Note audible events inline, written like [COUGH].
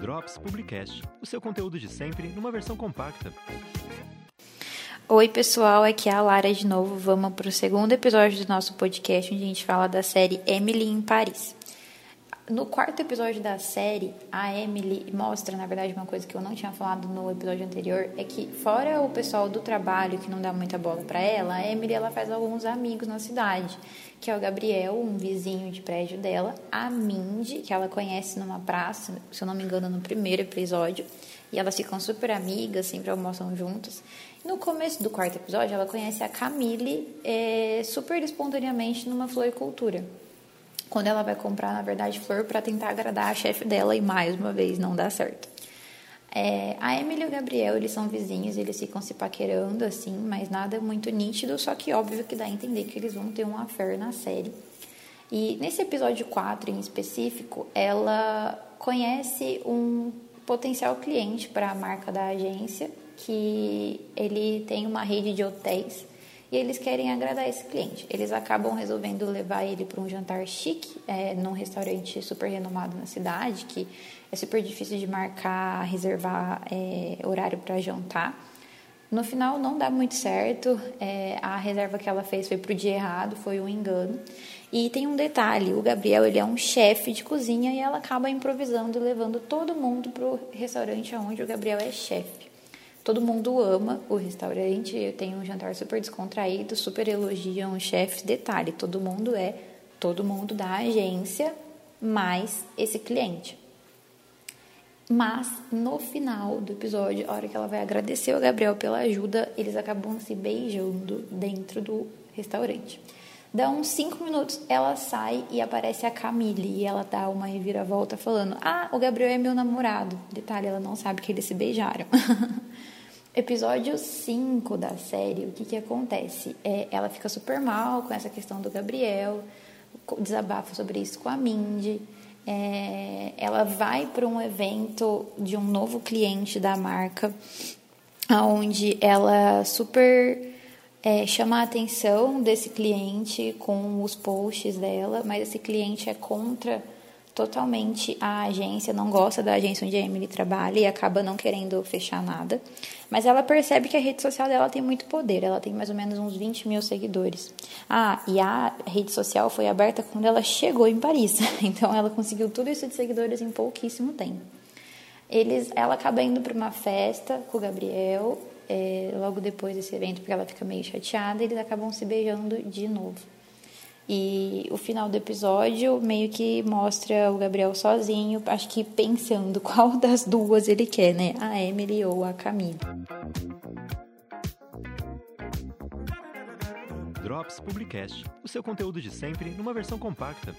Drops Publicast, o seu conteúdo de sempre numa versão compacta. Oi, pessoal, aqui é a Lara de novo. Vamos para o segundo episódio do nosso podcast, onde a gente fala da série Emily em Paris. No quarto episódio da série, a Emily mostra, na verdade, uma coisa que eu não tinha falado no episódio anterior, é que fora o pessoal do trabalho que não dá muita bola para ela, a Emily ela faz alguns amigos na cidade, que é o Gabriel, um vizinho de prédio dela, a Mindy, que ela conhece numa praça, se eu não me engano, no primeiro episódio, e elas ficam super amigas, sempre almoçam juntas. No começo do quarto episódio, ela conhece a Camille é, super espontaneamente numa floricultura quando ela vai comprar, na verdade, flor para tentar agradar a chefe dela e mais uma vez não dá certo. É, a Emily e o Gabriel, eles são vizinhos, eles ficam se paquerando assim, mas nada muito nítido, só que óbvio que dá a entender que eles vão ter um affair na série. E nesse episódio 4 em específico, ela conhece um potencial cliente para a marca da agência, que ele tem uma rede de hotéis e eles querem agradar esse cliente. Eles acabam resolvendo levar ele para um jantar chique, é, num restaurante super renomado na cidade, que é super difícil de marcar, reservar é, horário para jantar. No final não dá muito certo, é, a reserva que ela fez foi para o dia errado, foi um engano. E tem um detalhe, o Gabriel ele é um chefe de cozinha e ela acaba improvisando, levando todo mundo para o restaurante onde o Gabriel é chefe. Todo mundo ama o restaurante, tem um jantar super descontraído, super elogiam os chefes. Detalhe, todo mundo é todo mundo da agência mais esse cliente. Mas no final do episódio, a hora que ela vai agradecer o Gabriel pela ajuda, eles acabam se beijando dentro do restaurante. Dá uns 5 minutos, ela sai e aparece a Camille. E ela dá uma reviravolta falando: Ah, o Gabriel é meu namorado. Detalhe, ela não sabe que eles se beijaram. [LAUGHS] Episódio 5 da série, o que, que acontece? É, ela fica super mal com essa questão do Gabriel, desabafa sobre isso com a Mindy. É, ela vai para um evento de um novo cliente da marca, onde ela super é, chama a atenção desse cliente com os posts dela, mas esse cliente é contra totalmente a agência, não gosta da agência onde a Emily trabalha e acaba não querendo fechar nada. Mas ela percebe que a rede social dela tem muito poder, ela tem mais ou menos uns 20 mil seguidores. Ah, e a rede social foi aberta quando ela chegou em Paris, [LAUGHS] então ela conseguiu tudo isso de seguidores em pouquíssimo tempo. Eles, ela acaba indo para uma festa com o Gabriel, é, logo depois desse evento, porque ela fica meio chateada, eles acabam se beijando de novo. E o final do episódio meio que mostra o Gabriel sozinho, acho que pensando [LAUGHS] qual das duas ele quer, né? A Emily ou a Camille. Drops Publicast, o seu conteúdo de sempre numa versão compacta.